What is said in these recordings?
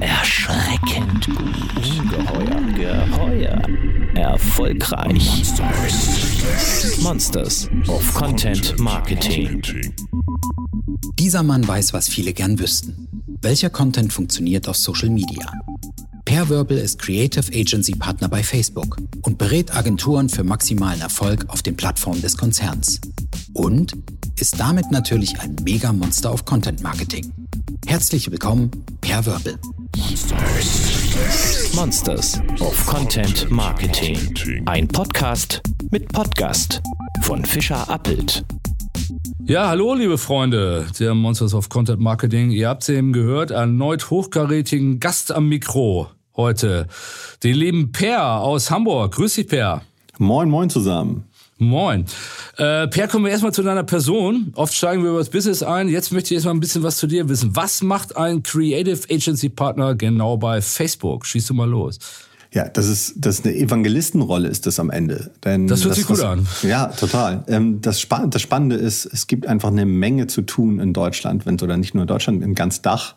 Erschreckend gut. Ungeheuer. Geheuer. Erfolgreich. Monsters. Monsters of Content Marketing. Dieser Mann weiß, was viele gern wüssten. Welcher Content funktioniert auf Social Media? Per Verbal ist Creative Agency Partner bei Facebook und berät Agenturen für maximalen Erfolg auf den Plattformen des Konzerns. Und ist damit natürlich ein Mega-Monster auf Content Marketing. Herzlich willkommen, Per Verbal. Monsters of Content Marketing. Ein Podcast mit Podcast von Fischer Appelt. Ja, hallo liebe Freunde der Monsters of Content Marketing. Ihr habt es eben gehört, erneut hochkarätigen Gast am Mikro heute. Den lieben Per aus Hamburg. Grüß dich, Per. Moin, moin zusammen. Moin. Äh, per, kommen wir erstmal zu deiner Person. Oft steigen wir über das Business ein. Jetzt möchte ich erstmal ein bisschen was zu dir wissen. Was macht ein Creative Agency Partner genau bei Facebook? Schieß du mal los. Ja, das ist, das ist eine Evangelistenrolle ist das am Ende. Denn das hört das, sich gut was, an. Ja, total. Ähm, das, Spann das Spannende ist, es gibt einfach eine Menge zu tun in Deutschland, wenn oder nicht nur in Deutschland, in ganz Dach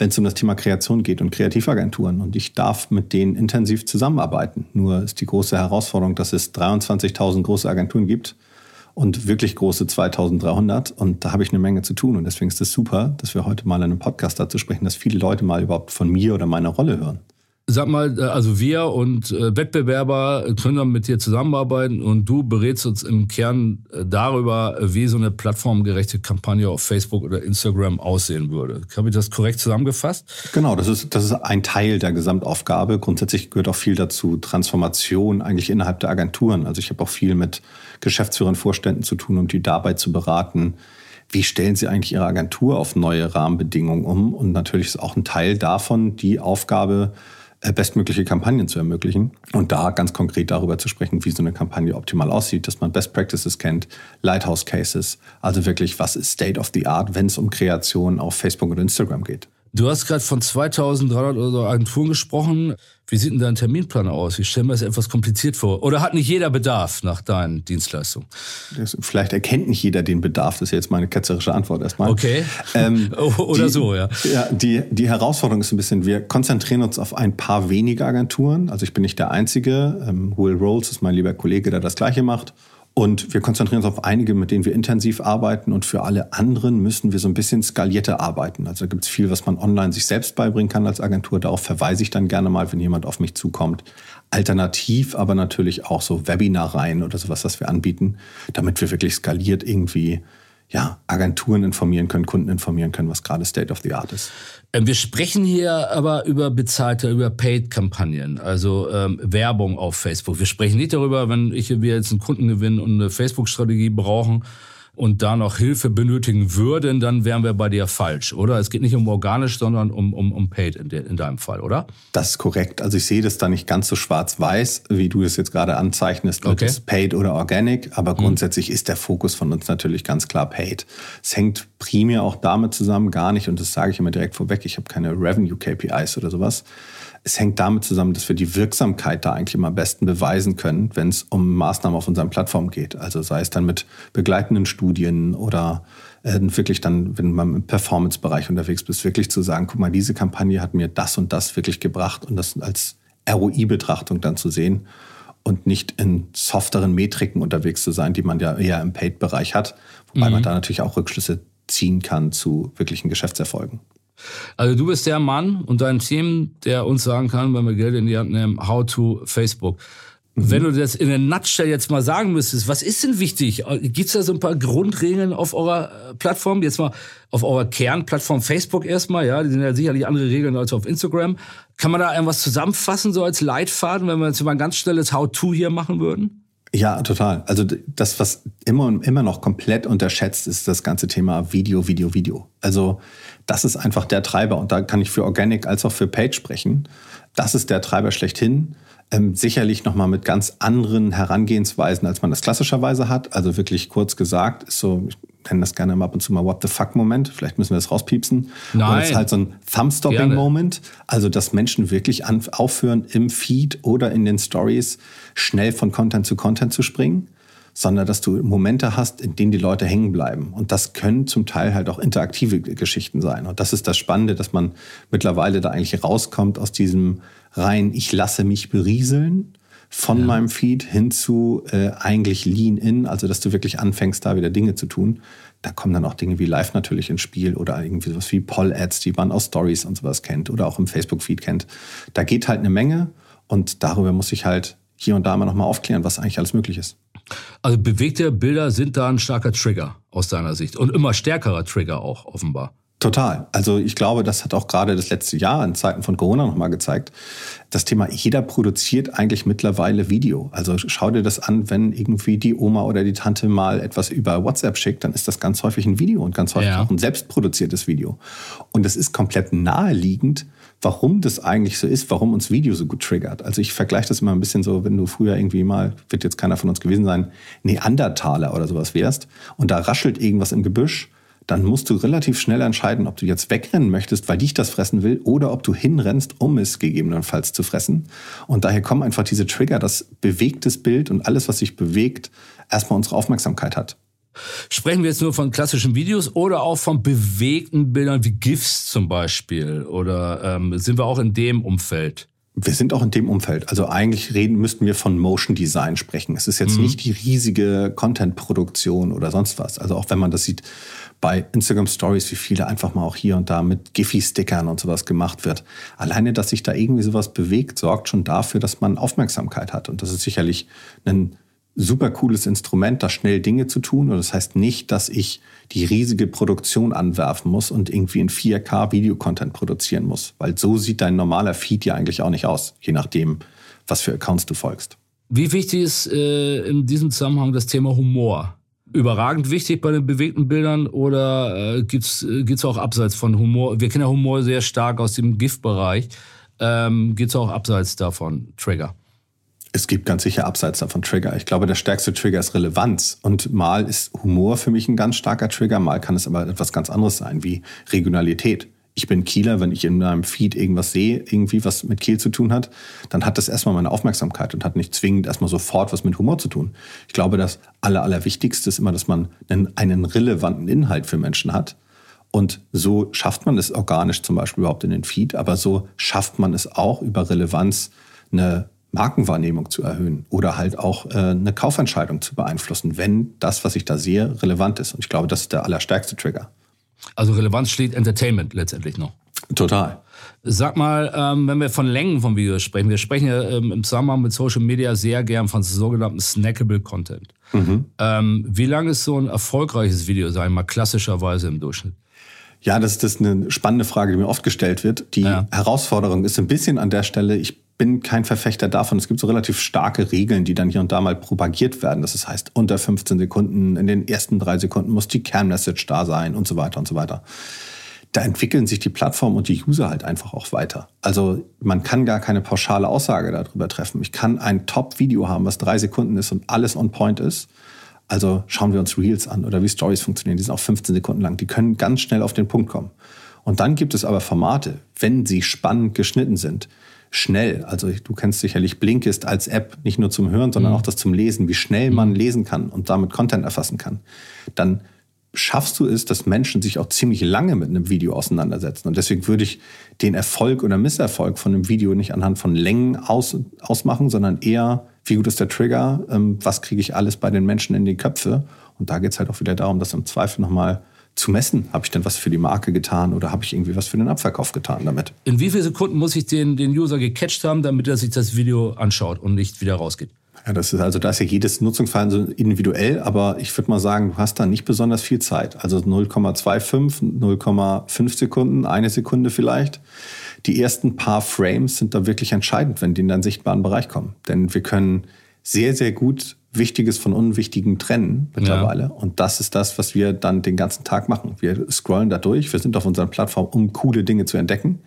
wenn es um das Thema Kreation geht und Kreativagenturen. Und ich darf mit denen intensiv zusammenarbeiten. Nur ist die große Herausforderung, dass es 23.000 große Agenturen gibt und wirklich große 2300. Und da habe ich eine Menge zu tun. Und deswegen ist es super, dass wir heute mal in einem Podcast dazu sprechen, dass viele Leute mal überhaupt von mir oder meiner Rolle hören sag mal, äh, also wir und äh, Wettbewerber können dann mit dir zusammenarbeiten und du berätst uns im Kern äh, darüber, wie so eine plattformgerechte Kampagne auf Facebook oder Instagram aussehen würde. Habe ich das korrekt zusammengefasst? Genau, das ist, das ist ein Teil der Gesamtaufgabe. Grundsätzlich gehört auch viel dazu Transformation eigentlich innerhalb der Agenturen. Also ich habe auch viel mit Geschäftsführern, Vorständen zu tun, um die dabei zu beraten, wie stellen Sie eigentlich Ihre Agentur auf neue Rahmenbedingungen um? Und natürlich ist auch ein Teil davon die Aufgabe, bestmögliche Kampagnen zu ermöglichen und da ganz konkret darüber zu sprechen, wie so eine Kampagne optimal aussieht, dass man Best Practices kennt, Lighthouse Cases, also wirklich, was ist State of the Art, wenn es um Kreation auf Facebook und Instagram geht. Du hast gerade von 2300 oder so Agenturen gesprochen. Wie sieht denn dein Terminplan aus? Ich stelle mir das etwas kompliziert vor. Oder hat nicht jeder Bedarf nach deinen Dienstleistungen? Das, vielleicht erkennt nicht jeder den Bedarf. Das ist jetzt meine ketzerische Antwort erstmal. Okay. Ähm, oder die, so, ja. Ja, die, die Herausforderung ist ein bisschen, wir konzentrieren uns auf ein paar wenige Agenturen. Also ich bin nicht der Einzige. Ähm, Will Rolls ist mein lieber Kollege, der das Gleiche macht. Und wir konzentrieren uns auf einige, mit denen wir intensiv arbeiten. Und für alle anderen müssen wir so ein bisschen skalierter arbeiten. Also gibt es viel, was man online sich selbst beibringen kann als Agentur. Darauf verweise ich dann gerne mal, wenn jemand auf mich zukommt. Alternativ aber natürlich auch so Webinareien oder sowas, was wir anbieten, damit wir wirklich skaliert irgendwie ja, Agenturen informieren können, Kunden informieren können, was gerade State of the Art ist. Ähm, wir sprechen hier aber über bezahlte, über Paid-Kampagnen, also ähm, Werbung auf Facebook. Wir sprechen nicht darüber, wenn ich, wir jetzt einen Kunden gewinnen und eine Facebook-Strategie brauchen, und da noch Hilfe benötigen würden, dann wären wir bei dir falsch, oder? Es geht nicht um organisch, sondern um, um, um paid in, de, in deinem Fall, oder? Das ist korrekt. Also ich sehe das da nicht ganz so schwarz-weiß, wie du es jetzt gerade anzeichnest, okay. das paid oder organic, aber hm. grundsätzlich hm. ist der Fokus von uns natürlich ganz klar paid. Es hängt primär auch damit zusammen, gar nicht, und das sage ich immer direkt vorweg, ich habe keine Revenue-KPIs oder sowas, es hängt damit zusammen, dass wir die Wirksamkeit da eigentlich immer am besten beweisen können, wenn es um Maßnahmen auf unseren Plattformen geht. Also sei es dann mit begleitenden Studien oder äh, wirklich dann, wenn man im Performance-Bereich unterwegs bist, wirklich zu sagen, guck mal, diese Kampagne hat mir das und das wirklich gebracht und das als ROI-Betrachtung dann zu sehen und nicht in softeren Metriken unterwegs zu sein, die man ja eher im Paid-Bereich hat, wobei mhm. man da natürlich auch Rückschlüsse ziehen kann zu wirklichen Geschäftserfolgen. Also du bist der Mann und dein Team, der uns sagen kann, wenn wir Geld in die Hand nehmen, how to Facebook. Mhm. Wenn du das in der Nutshell jetzt mal sagen müsstest, was ist denn wichtig? Gibt es da so ein paar Grundregeln auf eurer äh, Plattform? Jetzt mal auf eurer Kernplattform Facebook erstmal, ja, die sind ja sicherlich andere Regeln als auf Instagram. Kann man da irgendwas zusammenfassen, so als Leitfaden, wenn wir jetzt mal ein ganz schnelles How-To hier machen würden? Ja, total. Also das, was immer immer noch komplett unterschätzt, ist das ganze Thema Video, Video, Video. Also das ist einfach der Treiber und da kann ich für Organic als auch für Page sprechen. Das ist der Treiber schlechthin. Ähm, sicherlich nochmal mit ganz anderen Herangehensweisen, als man das klassischerweise hat. Also wirklich kurz gesagt, ist so, ich nenne das gerne ab und zu mal What the fuck-Moment. Vielleicht müssen wir das rauspiepsen. Nein. Oder ist halt so ein Thumb-Stopping-Moment. Also, dass Menschen wirklich an, aufhören, im Feed oder in den Stories schnell von Content zu Content zu springen sondern dass du Momente hast, in denen die Leute hängen bleiben. Und das können zum Teil halt auch interaktive Geschichten sein. Und das ist das Spannende, dass man mittlerweile da eigentlich rauskommt aus diesem rein, ich lasse mich berieseln von ja. meinem Feed hin zu äh, eigentlich Lean In, also dass du wirklich anfängst, da wieder Dinge zu tun. Da kommen dann auch Dinge wie Live natürlich ins Spiel oder irgendwie sowas wie Poll-Ads, die man aus Stories und sowas kennt oder auch im Facebook-Feed kennt. Da geht halt eine Menge und darüber muss ich halt hier und da mal nochmal aufklären, was eigentlich alles möglich ist. Also bewegte Bilder sind da ein starker Trigger aus deiner Sicht und immer stärkerer Trigger auch offenbar. Total. Also ich glaube, das hat auch gerade das letzte Jahr in Zeiten von Corona nochmal gezeigt. Das Thema, jeder produziert eigentlich mittlerweile Video. Also schau dir das an, wenn irgendwie die Oma oder die Tante mal etwas über WhatsApp schickt, dann ist das ganz häufig ein Video und ganz häufig ja. auch ein selbstproduziertes Video. Und es ist komplett naheliegend, warum das eigentlich so ist, warum uns Video so gut triggert. Also ich vergleiche das immer ein bisschen so, wenn du früher irgendwie mal, wird jetzt keiner von uns gewesen sein, Neandertaler oder sowas wärst und da raschelt irgendwas im Gebüsch dann musst du relativ schnell entscheiden, ob du jetzt wegrennen möchtest, weil dich das fressen will, oder ob du hinrennst, um es gegebenenfalls zu fressen. Und daher kommen einfach diese Trigger, dass bewegtes Bild und alles, was sich bewegt, erstmal unsere Aufmerksamkeit hat. Sprechen wir jetzt nur von klassischen Videos oder auch von bewegten Bildern wie GIFs zum Beispiel? Oder ähm, sind wir auch in dem Umfeld? Wir sind auch in dem Umfeld. Also eigentlich reden müssten wir von Motion Design sprechen. Es ist jetzt mhm. nicht die riesige Content-Produktion oder sonst was. Also auch wenn man das sieht, bei Instagram Stories, wie viele einfach mal auch hier und da mit Giphy-Stickern und sowas gemacht wird. Alleine, dass sich da irgendwie sowas bewegt, sorgt schon dafür, dass man Aufmerksamkeit hat. Und das ist sicherlich ein super cooles Instrument, da schnell Dinge zu tun. Und das heißt nicht, dass ich die riesige Produktion anwerfen muss und irgendwie in 4K Videocontent produzieren muss. Weil so sieht dein normaler Feed ja eigentlich auch nicht aus, je nachdem, was für Accounts du folgst. Wie wichtig ist äh, in diesem Zusammenhang das Thema Humor? überragend wichtig bei den bewegten Bildern oder äh, gibt's äh, geht's auch abseits von Humor? Wir kennen ja Humor sehr stark aus dem Giftbereich. Ähm, geht's auch abseits davon Trigger? Es gibt ganz sicher abseits davon Trigger. Ich glaube, der stärkste Trigger ist Relevanz. Und mal ist Humor für mich ein ganz starker Trigger, mal kann es aber etwas ganz anderes sein, wie Regionalität ich bin Kieler, wenn ich in meinem Feed irgendwas sehe, irgendwie was mit Kiel zu tun hat, dann hat das erstmal meine Aufmerksamkeit und hat nicht zwingend erstmal sofort was mit Humor zu tun. Ich glaube, das Aller, Allerwichtigste ist immer, dass man einen, einen relevanten Inhalt für Menschen hat. Und so schafft man es organisch zum Beispiel überhaupt in den Feed, aber so schafft man es auch über Relevanz eine Markenwahrnehmung zu erhöhen oder halt auch äh, eine Kaufentscheidung zu beeinflussen, wenn das, was ich da sehe, relevant ist. Und ich glaube, das ist der allerstärkste Trigger. Also Relevanz schlägt Entertainment letztendlich noch. Total. Sag mal, ähm, wenn wir von Längen von Videos sprechen, wir sprechen ja ähm, im Zusammenhang mit Social Media sehr gern von sogenannten snackable Content. Mhm. Ähm, wie lang ist so ein erfolgreiches Video, sagen wir mal, klassischerweise im Durchschnitt? Ja, das, das ist eine spannende Frage, die mir oft gestellt wird. Die ja. Herausforderung ist ein bisschen an der Stelle, ich bin kein Verfechter davon. Es gibt so relativ starke Regeln, die dann hier und da mal propagiert werden. Das heißt, unter 15 Sekunden, in den ersten drei Sekunden muss die Kernmessage da sein und so weiter und so weiter. Da entwickeln sich die Plattform und die User halt einfach auch weiter. Also man kann gar keine pauschale Aussage darüber treffen. Ich kann ein Top-Video haben, was drei Sekunden ist und alles on point ist. Also schauen wir uns Reels an oder wie Stories funktionieren. Die sind auch 15 Sekunden lang. Die können ganz schnell auf den Punkt kommen. Und dann gibt es aber Formate, wenn sie spannend geschnitten sind, schnell. Also du kennst sicherlich Blinkist als App nicht nur zum Hören, sondern mhm. auch das zum Lesen, wie schnell man mhm. lesen kann und damit Content erfassen kann. Dann schaffst du es, dass Menschen sich auch ziemlich lange mit einem Video auseinandersetzen. Und deswegen würde ich den Erfolg oder Misserfolg von einem Video nicht anhand von Längen aus, ausmachen, sondern eher, wie gut ist der Trigger, ähm, was kriege ich alles bei den Menschen in die Köpfe. Und da geht es halt auch wieder darum, dass im Zweifel nochmal zu messen. Habe ich denn was für die Marke getan oder habe ich irgendwie was für den Abverkauf getan damit? In wie vielen Sekunden muss ich den, den User gecatcht haben, damit er sich das Video anschaut und nicht wieder rausgeht? Ja, das ist also da ist ja jedes Nutzungsfall so individuell, aber ich würde mal sagen, du hast da nicht besonders viel Zeit. Also 0,25, 0,5 Sekunden, eine Sekunde vielleicht. Die ersten paar Frames sind da wirklich entscheidend, wenn die in den sichtbaren Bereich kommen. Denn wir können sehr, sehr gut Wichtiges von Unwichtigen trennen mittlerweile. Ja. Und das ist das, was wir dann den ganzen Tag machen. Wir scrollen da durch, wir sind auf unserer Plattform, um coole Dinge zu entdecken,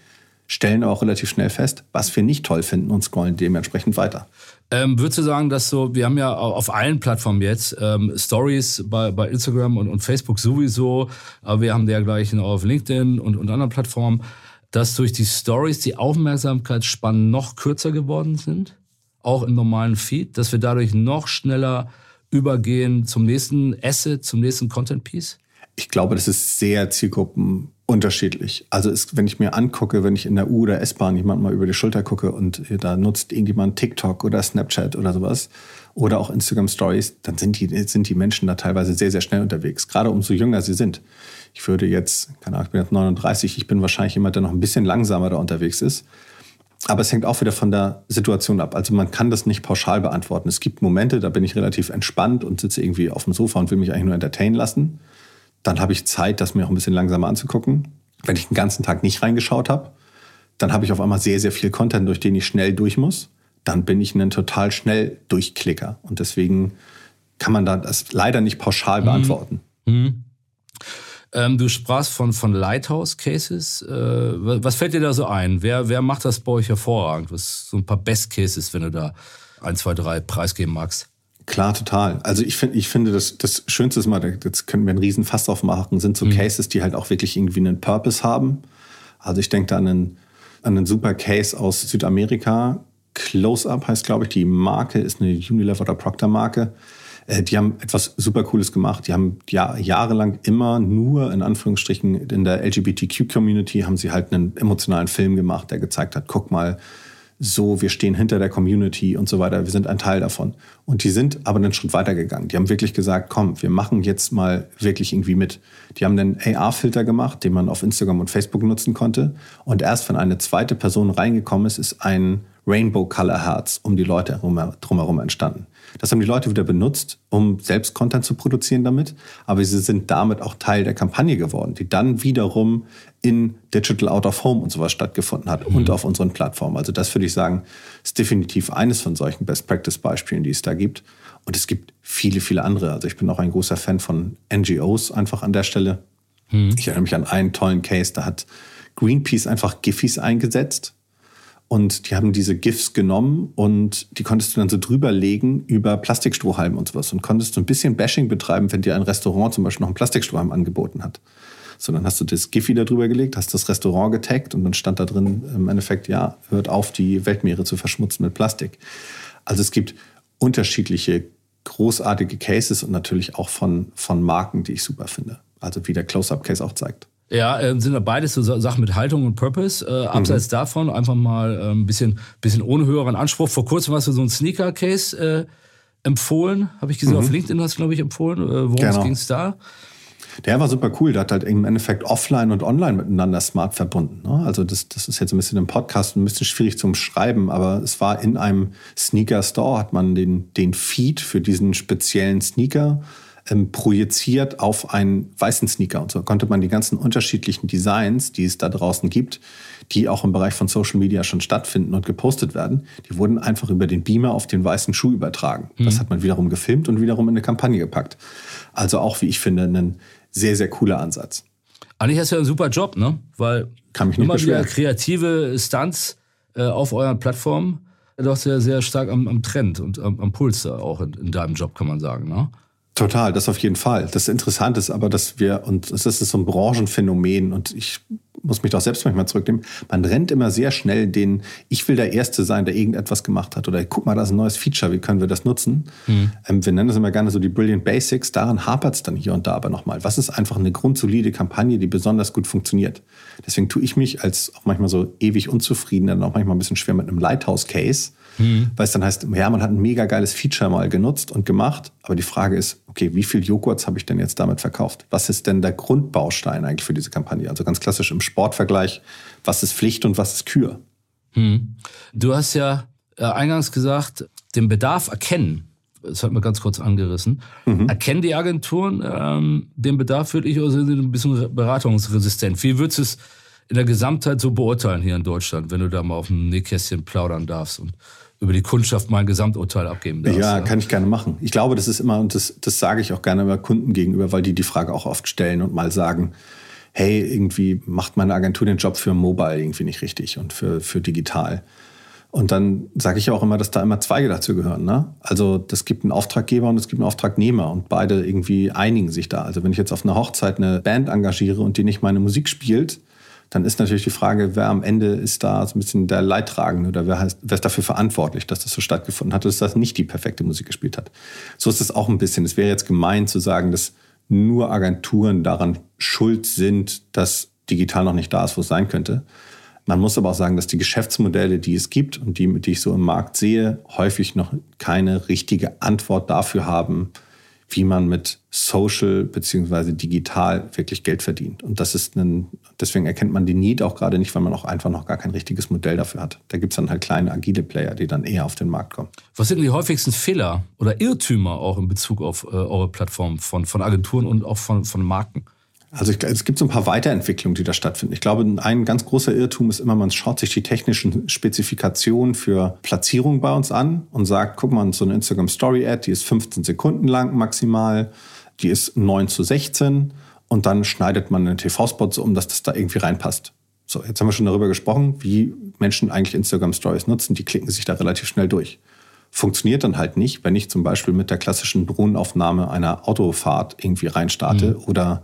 stellen aber auch relativ schnell fest, was wir nicht toll finden und scrollen dementsprechend weiter. Ähm, würdest du sagen, dass so, wir haben ja auf allen Plattformen jetzt ähm, Stories bei, bei Instagram und, und Facebook sowieso, aber wir haben dergleichen auch auf LinkedIn und, und anderen Plattformen, dass durch die Stories die Aufmerksamkeitsspannen noch kürzer geworden sind? Auch im normalen Feed, dass wir dadurch noch schneller übergehen zum nächsten Asset, zum nächsten Content Piece? Ich glaube, das ist sehr zielgruppenunterschiedlich. Also ist, wenn ich mir angucke, wenn ich in der U- oder S-Bahn jemand mal über die Schulter gucke und da nutzt irgendjemand TikTok oder Snapchat oder sowas oder auch Instagram Stories, dann sind die, sind die Menschen da teilweise sehr, sehr schnell unterwegs. Gerade umso jünger sie sind. Ich würde jetzt, keine Ahnung, ich bin jetzt 39, ich bin wahrscheinlich jemand, der noch ein bisschen langsamer da unterwegs ist. Aber es hängt auch wieder von der Situation ab. Also man kann das nicht pauschal beantworten. Es gibt Momente, da bin ich relativ entspannt und sitze irgendwie auf dem Sofa und will mich eigentlich nur entertainen lassen. Dann habe ich Zeit, das mir auch ein bisschen langsamer anzugucken. Wenn ich den ganzen Tag nicht reingeschaut habe, dann habe ich auf einmal sehr, sehr viel Content, durch den ich schnell durch muss. Dann bin ich ein total schnell Durchklicker. Und deswegen kann man da das leider nicht pauschal mhm. beantworten. Mhm. Ähm, du sprachst von, von Lighthouse-Cases. Äh, was fällt dir da so ein? Wer, wer macht das bei euch hervorragend? Was so ein paar Best-Cases, wenn du da ein, zwei, drei preisgeben magst? Klar, total. Also ich finde, ich finde, das, das Schönste ist mal, jetzt können wir einen riesen Fass aufmachen, sind so mhm. Cases, die halt auch wirklich irgendwie einen Purpose haben. Also ich denke da an einen, an einen super Case aus Südamerika. Close-Up heißt, glaube ich, die Marke ist eine Unilever oder Procter Marke. Äh, die haben etwas super Cooles gemacht. Die haben ja, jahrelang immer nur in Anführungsstrichen in der LGBTQ-Community haben sie halt einen emotionalen Film gemacht, der gezeigt hat, guck mal, so, wir stehen hinter der Community und so weiter, wir sind ein Teil davon. Und die sind aber einen Schritt weiter gegangen. Die haben wirklich gesagt, komm, wir machen jetzt mal wirklich irgendwie mit. Die haben einen AR-Filter gemacht, den man auf Instagram und Facebook nutzen konnte. Und erst wenn eine zweite Person reingekommen ist, ist ein Rainbow Color Herz um die Leute drumherum entstanden. Das haben die Leute wieder benutzt, um selbst Content zu produzieren damit. Aber sie sind damit auch Teil der Kampagne geworden, die dann wiederum in Digital Out of Home und sowas stattgefunden hat mhm. und auf unseren Plattformen. Also das würde ich sagen, ist definitiv eines von solchen Best Practice Beispielen, die es da gibt. Und es gibt viele, viele andere. Also ich bin auch ein großer Fan von NGOs einfach an der Stelle. Mhm. Ich erinnere mich an einen tollen Case, da hat Greenpeace einfach Giffys eingesetzt und die haben diese GIFs genommen und die konntest du dann so drüberlegen über Plastikstrohhalme und sowas und konntest so ein bisschen Bashing betreiben, wenn dir ein Restaurant zum Beispiel noch einen Plastikstrohhalm angeboten hat. So, dann hast du das GIF wieder drüber gelegt, hast das Restaurant getaggt und dann stand da drin im Endeffekt, ja, hört auf, die Weltmeere zu verschmutzen mit Plastik. Also es gibt unterschiedliche großartige Cases und natürlich auch von, von Marken, die ich super finde. Also wie der Close-Up-Case auch zeigt. Ja, äh, sind da beides so Sachen mit Haltung und Purpose. Äh, abseits mhm. davon einfach mal äh, ein bisschen, bisschen ohne höheren Anspruch. Vor kurzem hast du so ein Sneaker-Case äh, empfohlen, habe ich gesehen. Mhm. Auf LinkedIn hast du, glaube ich, empfohlen. Äh, worum genau. ging es da? Der war super cool. Der hat halt im Endeffekt offline und online miteinander smart verbunden. Ne? Also das, das ist jetzt ein bisschen im Podcast ein bisschen schwierig zum Schreiben, aber es war in einem Sneaker-Store, hat man den, den Feed für diesen speziellen Sneaker ähm, projiziert auf einen weißen Sneaker. Und so konnte man die ganzen unterschiedlichen Designs, die es da draußen gibt, die auch im Bereich von Social Media schon stattfinden und gepostet werden, die wurden einfach über den Beamer auf den weißen Schuh übertragen. Mhm. Das hat man wiederum gefilmt und wiederum in eine Kampagne gepackt. Also auch, wie ich finde, ein sehr, sehr cooler Ansatz. Eigentlich hast du ja einen super Job, ne? Weil Kann mich nicht immer wieder kreative Stunts äh, auf euren Plattformen doch sehr, sehr stark am, am Trend und am, am Puls auch in, in, deinem Job, kann man sagen. Ne? Total, das auf jeden Fall. Das Interessante ist aber, dass wir, und das ist so ein Branchenphänomen, und ich muss mich doch selbst manchmal zurücknehmen, man rennt immer sehr schnell den, ich will der Erste sein, der irgendetwas gemacht hat, oder guck mal, da ist ein neues Feature, wie können wir das nutzen? Mhm. Ähm, wir nennen das immer gerne so die Brilliant Basics, daran hapert es dann hier und da aber nochmal. Was ist einfach eine grundsolide Kampagne, die besonders gut funktioniert? Deswegen tue ich mich als auch manchmal so ewig unzufrieden, dann auch manchmal ein bisschen schwer mit einem Lighthouse-Case, Mhm. Weil es dann heißt, ja, man hat ein mega geiles Feature mal genutzt und gemacht, aber die Frage ist, okay, wie viel Joghurts habe ich denn jetzt damit verkauft? Was ist denn der Grundbaustein eigentlich für diese Kampagne? Also ganz klassisch im Sportvergleich, was ist Pflicht und was ist Kür? Mhm. Du hast ja äh, eingangs gesagt, den Bedarf erkennen. Das hat man ganz kurz angerissen. Mhm. Erkennen die Agenturen ähm, den Bedarf wirklich oder sind sie ein bisschen beratungsresistent? Wie würdest du es in der Gesamtheit so beurteilen hier in Deutschland, wenn du da mal auf dem Nähkästchen plaudern darfst und über die Kundschaft mal ein Gesamturteil abgeben darfst. Ja, ja, kann ich gerne machen. Ich glaube, das ist immer, und das, das sage ich auch gerne über Kunden gegenüber, weil die die Frage auch oft stellen und mal sagen, hey, irgendwie macht meine Agentur den Job für Mobile irgendwie nicht richtig und für, für digital. Und dann sage ich auch immer, dass da immer Zweige dazu gehören. Ne? Also das gibt einen Auftraggeber und es gibt einen Auftragnehmer und beide irgendwie einigen sich da. Also wenn ich jetzt auf einer Hochzeit eine Band engagiere und die nicht meine Musik spielt, dann ist natürlich die Frage, wer am Ende ist da so ein bisschen der Leidtragende oder wer, heißt, wer ist dafür verantwortlich, dass das so stattgefunden hat, dass das nicht die perfekte Musik gespielt hat. So ist es auch ein bisschen. Es wäre jetzt gemein zu sagen, dass nur Agenturen daran schuld sind, dass digital noch nicht da ist, wo es sein könnte. Man muss aber auch sagen, dass die Geschäftsmodelle, die es gibt und die, die ich so im Markt sehe, häufig noch keine richtige Antwort dafür haben, wie man mit Social beziehungsweise digital wirklich Geld verdient. Und das ist ein, deswegen erkennt man die Need auch gerade nicht, weil man auch einfach noch gar kein richtiges Modell dafür hat. Da gibt es dann halt kleine agile Player, die dann eher auf den Markt kommen. Was sind die häufigsten Fehler oder Irrtümer auch in Bezug auf äh, eure Plattform von, von Agenturen und auch von, von Marken? Also ich, es gibt so ein paar Weiterentwicklungen, die da stattfinden. Ich glaube, ein ganz großer Irrtum ist immer, man schaut sich die technischen Spezifikationen für Platzierung bei uns an und sagt, guck mal, so eine Instagram Story Ad, die ist 15 Sekunden lang maximal, die ist 9 zu 16 und dann schneidet man einen TV-Spot so um, dass das da irgendwie reinpasst. So, jetzt haben wir schon darüber gesprochen, wie Menschen eigentlich Instagram Stories nutzen. Die klicken sich da relativ schnell durch. Funktioniert dann halt nicht, wenn ich zum Beispiel mit der klassischen Drohnenaufnahme einer Autofahrt irgendwie reinstarte mhm. oder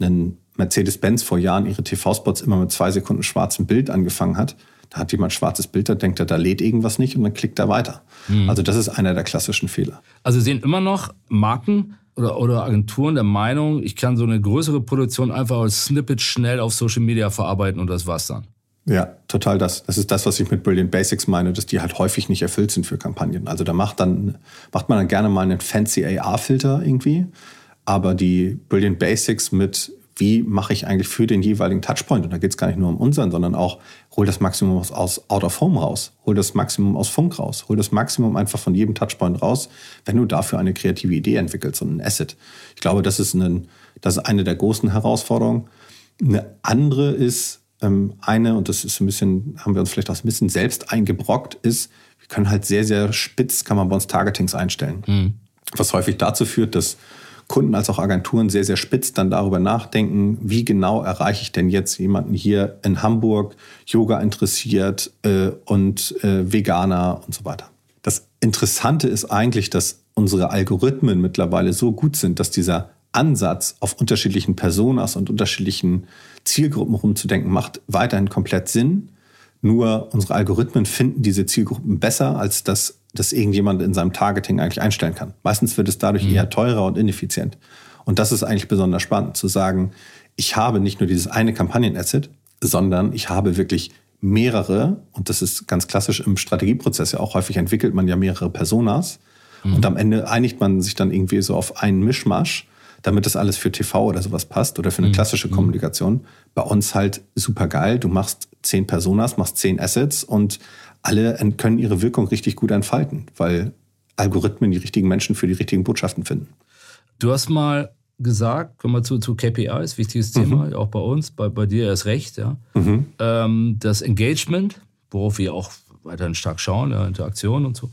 einen Mercedes-Benz vor Jahren ihre TV-Spots immer mit zwei Sekunden schwarzem Bild angefangen hat. Da hat jemand schwarzes Bild, da denkt er, da lädt irgendwas nicht und dann klickt er weiter. Mhm. Also das ist einer der klassischen Fehler. Also sehen immer noch Marken oder, oder Agenturen der Meinung, ich kann so eine größere Produktion einfach als Snippet schnell auf Social Media verarbeiten und das war's dann. Ja, total das. Das ist das, was ich mit Brilliant Basics meine, dass die halt häufig nicht erfüllt sind für Kampagnen. Also da macht dann, macht man dann gerne mal einen fancy AR-Filter irgendwie aber die Brilliant Basics mit, wie mache ich eigentlich für den jeweiligen Touchpoint, und da geht es gar nicht nur um unseren, sondern auch, hol das Maximum aus, aus Out of Home raus, hol das Maximum aus Funk raus, hol das Maximum einfach von jedem Touchpoint raus, wenn du dafür eine kreative Idee entwickelst und ein Asset. Ich glaube, das ist, ein, das ist eine der großen Herausforderungen. Eine andere ist, ähm, eine, und das ist ein bisschen, haben wir uns vielleicht auch ein bisschen selbst eingebrockt, ist, wir können halt sehr, sehr spitz, kann man bei uns Targetings einstellen. Mhm. Was häufig dazu führt, dass Kunden als auch Agenturen sehr, sehr spitz dann darüber nachdenken, wie genau erreiche ich denn jetzt jemanden hier in Hamburg, Yoga interessiert äh, und äh, Veganer und so weiter. Das Interessante ist eigentlich, dass unsere Algorithmen mittlerweile so gut sind, dass dieser Ansatz auf unterschiedlichen Personas und unterschiedlichen Zielgruppen rumzudenken macht weiterhin komplett Sinn. Nur unsere Algorithmen finden diese Zielgruppen besser, als das das irgendjemand in seinem Targeting eigentlich einstellen kann. Meistens wird es dadurch mhm. eher teurer und ineffizient. Und das ist eigentlich besonders spannend, zu sagen, ich habe nicht nur dieses eine Kampagnenasset, sondern ich habe wirklich mehrere, und das ist ganz klassisch im Strategieprozess ja auch häufig entwickelt man ja mehrere Personas. Mhm. Und am Ende einigt man sich dann irgendwie so auf einen Mischmasch, damit das alles für TV oder sowas passt oder für eine mhm. klassische mhm. Kommunikation. Bei uns halt super geil. Du machst zehn Personas, machst zehn Assets und alle können ihre Wirkung richtig gut entfalten, weil Algorithmen die richtigen Menschen für die richtigen Botschaften finden. Du hast mal gesagt, kommen wir zu, zu KPIs, wichtiges Thema, mhm. auch bei uns, bei, bei dir erst recht, ja. Mhm. Ähm, das Engagement, worauf wir auch weiterhin stark schauen, ja, Interaktion und so,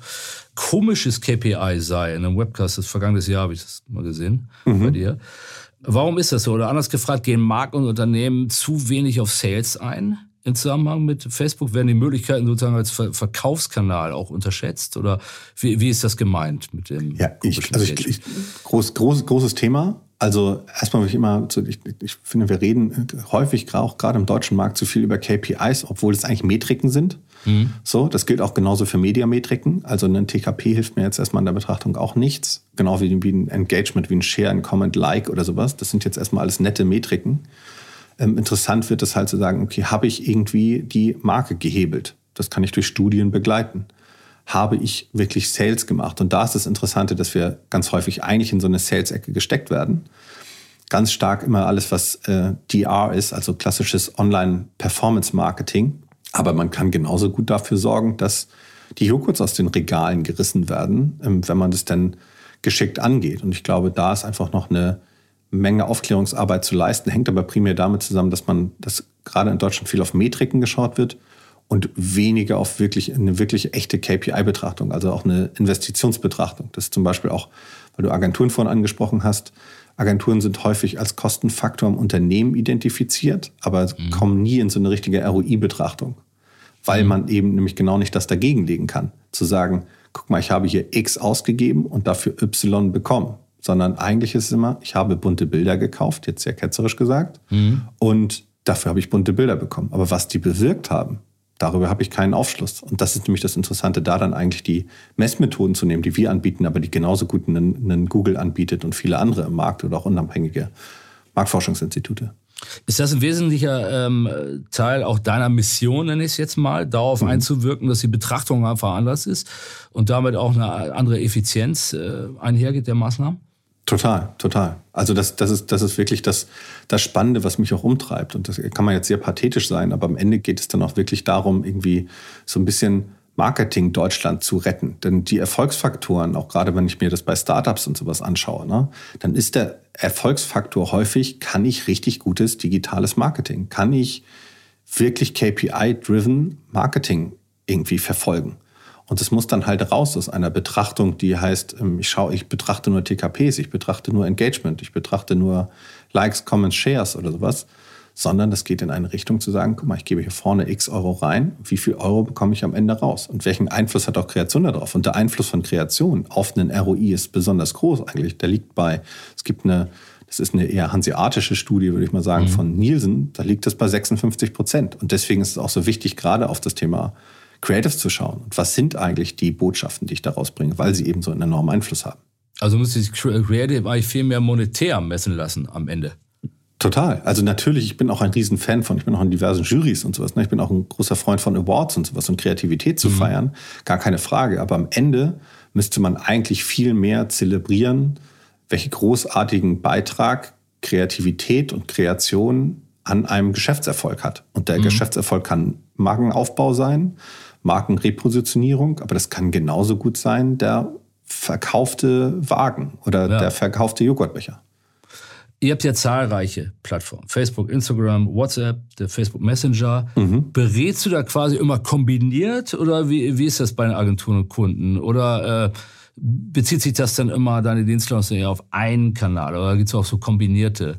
komisches KPI sei. In einem Webcast des vergangenen Jahr habe ich das mal gesehen mhm. bei dir. Warum ist das so? Oder anders gefragt, gehen Marken und Unternehmen zu wenig auf Sales ein? Im Zusammenhang mit Facebook? Werden die Möglichkeiten sozusagen als Ver Verkaufskanal auch unterschätzt? Oder wie, wie ist das gemeint mit dem? Ja, ich, also ich, ich, groß, groß, großes Thema. Also erstmal will ich immer, ich, ich finde, wir reden häufig auch gerade im deutschen Markt zu viel über KPIs, obwohl es eigentlich Metriken sind. Mhm. So, das gilt auch genauso für Mediametriken. Also ein TKP hilft mir jetzt erstmal in der Betrachtung auch nichts. Genau wie, wie ein Engagement, wie ein Share, ein Comment, Like oder sowas. Das sind jetzt erstmal alles nette Metriken. Ähm, interessant wird es halt zu sagen, okay, habe ich irgendwie die Marke gehebelt? Das kann ich durch Studien begleiten. Habe ich wirklich Sales gemacht? Und da ist das Interessante, dass wir ganz häufig eigentlich in so eine Sales-Ecke gesteckt werden. Ganz stark immer alles, was äh, DR ist, also klassisches Online-Performance-Marketing. Aber man kann genauso gut dafür sorgen, dass die Joghurts aus den Regalen gerissen werden, ähm, wenn man das dann geschickt angeht. Und ich glaube, da ist einfach noch eine, Menge Aufklärungsarbeit zu leisten, hängt aber primär damit zusammen, dass man, dass gerade in Deutschland viel auf Metriken geschaut wird und weniger auf wirklich eine wirklich echte KPI-Betrachtung, also auch eine Investitionsbetrachtung. Das ist zum Beispiel auch, weil du Agenturen vorhin angesprochen hast. Agenturen sind häufig als Kostenfaktor im Unternehmen identifiziert, aber mhm. kommen nie in so eine richtige ROI-Betrachtung, weil mhm. man eben nämlich genau nicht das dagegen legen kann. Zu sagen, guck mal, ich habe hier X ausgegeben und dafür Y bekommen sondern eigentlich ist es immer, ich habe bunte Bilder gekauft, jetzt sehr ketzerisch gesagt, mhm. und Dafür habe ich bunte Bilder bekommen. Aber was die bewirkt haben, darüber habe ich keinen Aufschluss. Und das ist nämlich das Interessante, da dann eigentlich die Messmethoden zu nehmen, die wir anbieten, aber die genauso gut einen, einen Google anbietet und viele andere im Markt oder auch unabhängige Marktforschungsinstitute. Ist das ein wesentlicher ähm, Teil auch deiner Mission, nenne ich es jetzt mal, darauf mhm. einzuwirken, dass die Betrachtung einfach anders ist und damit auch eine andere Effizienz äh, einhergeht der Maßnahmen? Total, total. Also das, das, ist, das ist wirklich das, das Spannende, was mich auch umtreibt. Und das kann man jetzt sehr pathetisch sein, aber am Ende geht es dann auch wirklich darum, irgendwie so ein bisschen Marketing Deutschland zu retten. Denn die Erfolgsfaktoren, auch gerade wenn ich mir das bei Startups und sowas anschaue, ne, dann ist der Erfolgsfaktor häufig, kann ich richtig gutes digitales Marketing? Kann ich wirklich KPI-driven Marketing irgendwie verfolgen? Und es muss dann halt raus aus einer Betrachtung, die heißt, ähm, ich schaue, ich betrachte nur TKPs, ich betrachte nur Engagement, ich betrachte nur Likes, Comments, Shares oder sowas, sondern das geht in eine Richtung zu sagen, guck mal, ich gebe hier vorne x Euro rein, wie viel Euro bekomme ich am Ende raus? Und welchen Einfluss hat auch Kreation darauf? Und der Einfluss von Kreation auf einen ROI ist besonders groß eigentlich. Der liegt bei, es gibt eine, das ist eine eher hanseatische Studie, würde ich mal sagen, mhm. von Nielsen, da liegt das bei 56 Prozent. Und deswegen ist es auch so wichtig, gerade auf das Thema Creatives zu schauen. Und was sind eigentlich die Botschaften, die ich daraus bringe, weil sie eben so einen enormen Einfluss haben. Also muss ich Creative eigentlich viel mehr monetär messen lassen am Ende. Total. Also natürlich, ich bin auch ein Riesenfan von, ich bin auch in diversen Juries und sowas. Ne? Ich bin auch ein großer Freund von Awards und sowas und Kreativität zu mhm. feiern. Gar keine Frage. Aber am Ende müsste man eigentlich viel mehr zelebrieren, welchen großartigen Beitrag Kreativität und Kreation an einem Geschäftserfolg hat. Und der mhm. Geschäftserfolg kann Markenaufbau sein, Markenrepositionierung, aber das kann genauso gut sein der verkaufte Wagen oder ja. der verkaufte Joghurtbecher. Ihr habt ja zahlreiche Plattformen. Facebook, Instagram, WhatsApp, der Facebook Messenger. Mhm. Berätst du da quasi immer kombiniert oder wie, wie ist das bei den Agenturen und Kunden? Oder äh, bezieht sich das dann immer, deine Dienstleistung eher auf einen Kanal? Oder gibt es auch so kombinierte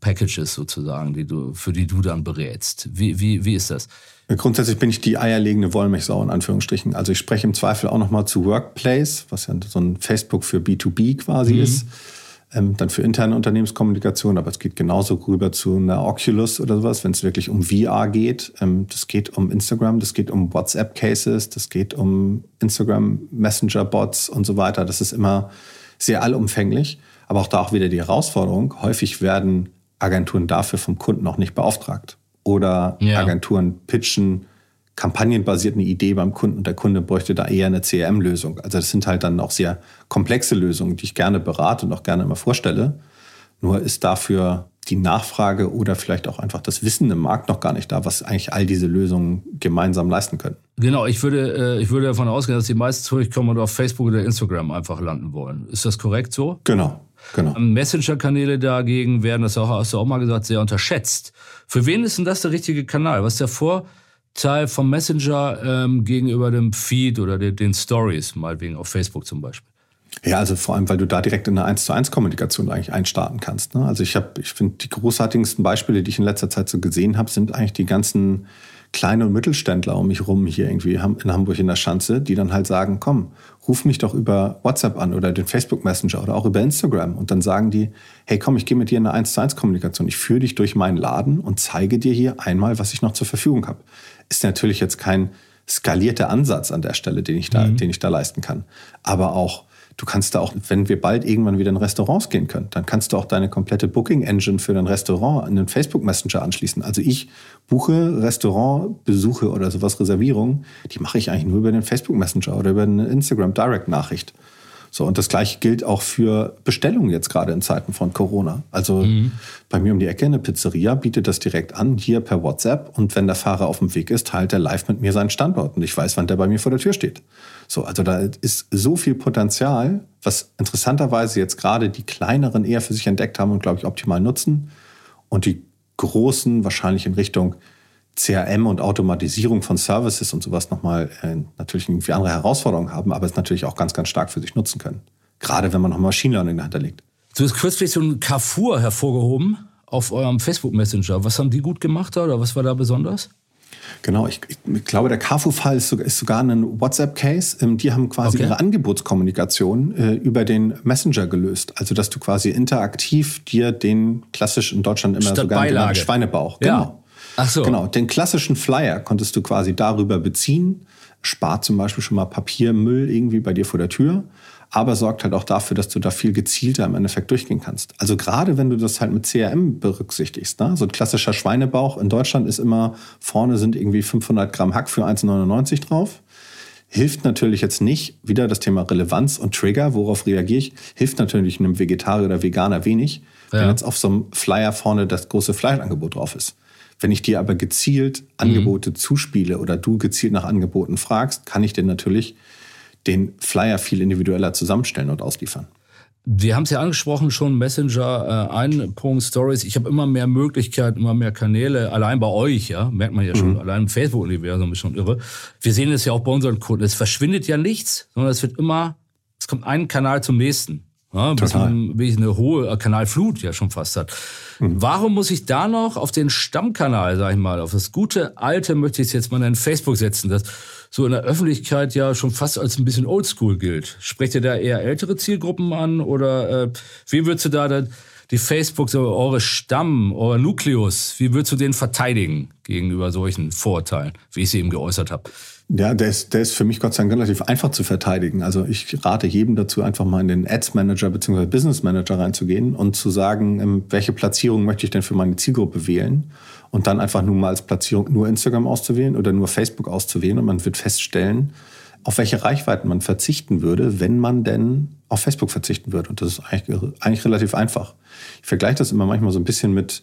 Packages sozusagen, die du, für die du dann berätst? Wie, wie, wie ist das? Grundsätzlich bin ich die eierlegende Wollmilchsau in Anführungsstrichen. Also ich spreche im Zweifel auch nochmal zu Workplace, was ja so ein Facebook für B2B quasi mhm. ist ähm, dann für interne Unternehmenskommunikation, aber es geht genauso rüber zu einer Oculus oder sowas, wenn es wirklich um VR geht. Ähm, das geht um Instagram, das geht um WhatsApp-Cases, das geht um Instagram Messenger-Bots und so weiter. Das ist immer sehr allumfänglich, aber auch da auch wieder die Herausforderung. Häufig werden Agenturen dafür vom Kunden auch nicht beauftragt. Oder ja. Agenturen pitchen kampagnenbasiert eine Idee beim Kunden und der Kunde bräuchte da eher eine CRM-Lösung. Also das sind halt dann auch sehr komplexe Lösungen, die ich gerne berate und auch gerne immer vorstelle. Nur ist dafür die Nachfrage oder vielleicht auch einfach das Wissen im Markt noch gar nicht da, was eigentlich all diese Lösungen gemeinsam leisten können. Genau, ich würde, äh, ich würde davon ausgehen, dass die meisten zurückkommen und auf Facebook oder Instagram einfach landen wollen. Ist das korrekt so? Genau. Genau. Messenger-Kanäle dagegen werden, das hast du auch mal gesagt, sehr unterschätzt. Für wen ist denn das der richtige Kanal? Was ist der Vor- Teil vom Messenger ähm, gegenüber dem Feed oder den, den Stories, meinetwegen auf Facebook zum Beispiel? Ja, also vor allem, weil du da direkt in eine 1 zu 1 Kommunikation eigentlich einstarten kannst. Ne? Also ich habe, ich finde, die großartigsten Beispiele, die ich in letzter Zeit so gesehen habe, sind eigentlich die ganzen kleine und Mittelständler um mich rum hier irgendwie in Hamburg in der Schanze, die dann halt sagen, komm, ruf mich doch über WhatsApp an oder den Facebook Messenger oder auch über Instagram. Und dann sagen die, hey komm, ich gehe mit dir in eine 1 zu 1 Kommunikation. Ich führe dich durch meinen Laden und zeige dir hier einmal, was ich noch zur Verfügung habe ist natürlich jetzt kein skalierter Ansatz an der Stelle, den ich da, mhm. den ich da leisten kann. Aber auch, du kannst da auch, wenn wir bald irgendwann wieder in Restaurants gehen können, dann kannst du auch deine komplette Booking Engine für dein Restaurant in den Facebook Messenger anschließen. Also ich buche Restaurantbesuche oder sowas, Reservierungen, die mache ich eigentlich nur über den Facebook Messenger oder über eine Instagram Direct Nachricht. So, und das gleiche gilt auch für Bestellungen jetzt gerade in Zeiten von Corona. Also mhm. bei mir um die Ecke eine Pizzeria bietet das direkt an, hier per WhatsApp. Und wenn der Fahrer auf dem Weg ist, teilt er live mit mir seinen Standort. Und ich weiß, wann der bei mir vor der Tür steht. So, also da ist so viel Potenzial, was interessanterweise jetzt gerade die kleineren eher für sich entdeckt haben und, glaube ich, optimal nutzen. Und die großen wahrscheinlich in Richtung CRM und Automatisierung von Services und sowas nochmal äh, natürlich irgendwie andere Herausforderungen haben, aber es natürlich auch ganz, ganz stark für sich nutzen können. Gerade wenn man noch Machine Learning dahinter legt. Du hast kürzlich so ein Carrefour hervorgehoben auf eurem Facebook Messenger. Was haben die gut gemacht da oder was war da besonders? Genau, ich, ich glaube, der Carrefour-Fall ist sogar, ist sogar ein WhatsApp-Case. Ähm, die haben quasi okay. ihre Angebotskommunikation äh, über den Messenger gelöst. Also, dass du quasi interaktiv dir den klassisch in Deutschland immer Statt sogar Beilage. Schweinebauch. Genau. Ja. Ach so. Genau, den klassischen Flyer konntest du quasi darüber beziehen. Spart zum Beispiel schon mal Papiermüll irgendwie bei dir vor der Tür aber sorgt halt auch dafür, dass du da viel gezielter im Endeffekt durchgehen kannst. Also gerade wenn du das halt mit CRM berücksichtigst, ne? so ein klassischer Schweinebauch in Deutschland ist immer, vorne sind irgendwie 500 Gramm Hack für 1,99 drauf. Hilft natürlich jetzt nicht, wieder das Thema Relevanz und Trigger, worauf reagiere ich, hilft natürlich einem Vegetarier oder Veganer wenig, ja. wenn jetzt auf so einem Flyer vorne das große Fleischangebot drauf ist. Wenn ich dir aber gezielt Angebote mhm. zuspiele oder du gezielt nach Angeboten fragst, kann ich dir natürlich den Flyer viel individueller zusammenstellen und ausliefern. Wir haben es ja angesprochen, schon Messenger, äh, ein Punkt Stories. Ich habe immer mehr Möglichkeiten, immer mehr Kanäle. Allein bei euch, ja, merkt man ja schon. Mhm. Allein im Facebook-Universum ist schon irre. Wir sehen es ja auch bei unseren Kunden. Es verschwindet ja nichts, sondern es wird immer, es kommt ein Kanal zum nächsten. Ja, bis man wirklich eine hohe Kanalflut ja schon fast hat. Mhm. Warum muss ich da noch auf den Stammkanal, sag ich mal, auf das gute alte, möchte ich es jetzt mal in Facebook setzen, das so in der Öffentlichkeit ja schon fast als ein bisschen oldschool gilt. Sprecht ihr da eher ältere Zielgruppen an oder äh, wie würdest du da dann die Facebook, so eure Stamm, euer Nukleus, wie würdest du den verteidigen gegenüber solchen Vorurteilen, wie ich sie eben geäußert habe? Ja, der ist, der ist für mich Gott sei Dank relativ einfach zu verteidigen. Also ich rate jedem dazu, einfach mal in den Ads Manager bzw. Business Manager reinzugehen und zu sagen, ähm, welche Platzierung möchte ich denn für meine Zielgruppe wählen und dann einfach nur mal als Platzierung nur Instagram auszuwählen oder nur Facebook auszuwählen und man wird feststellen, auf welche Reichweiten man verzichten würde, wenn man denn auf Facebook verzichten würde. Und das ist eigentlich, eigentlich relativ einfach. Ich vergleiche das immer manchmal so ein bisschen mit,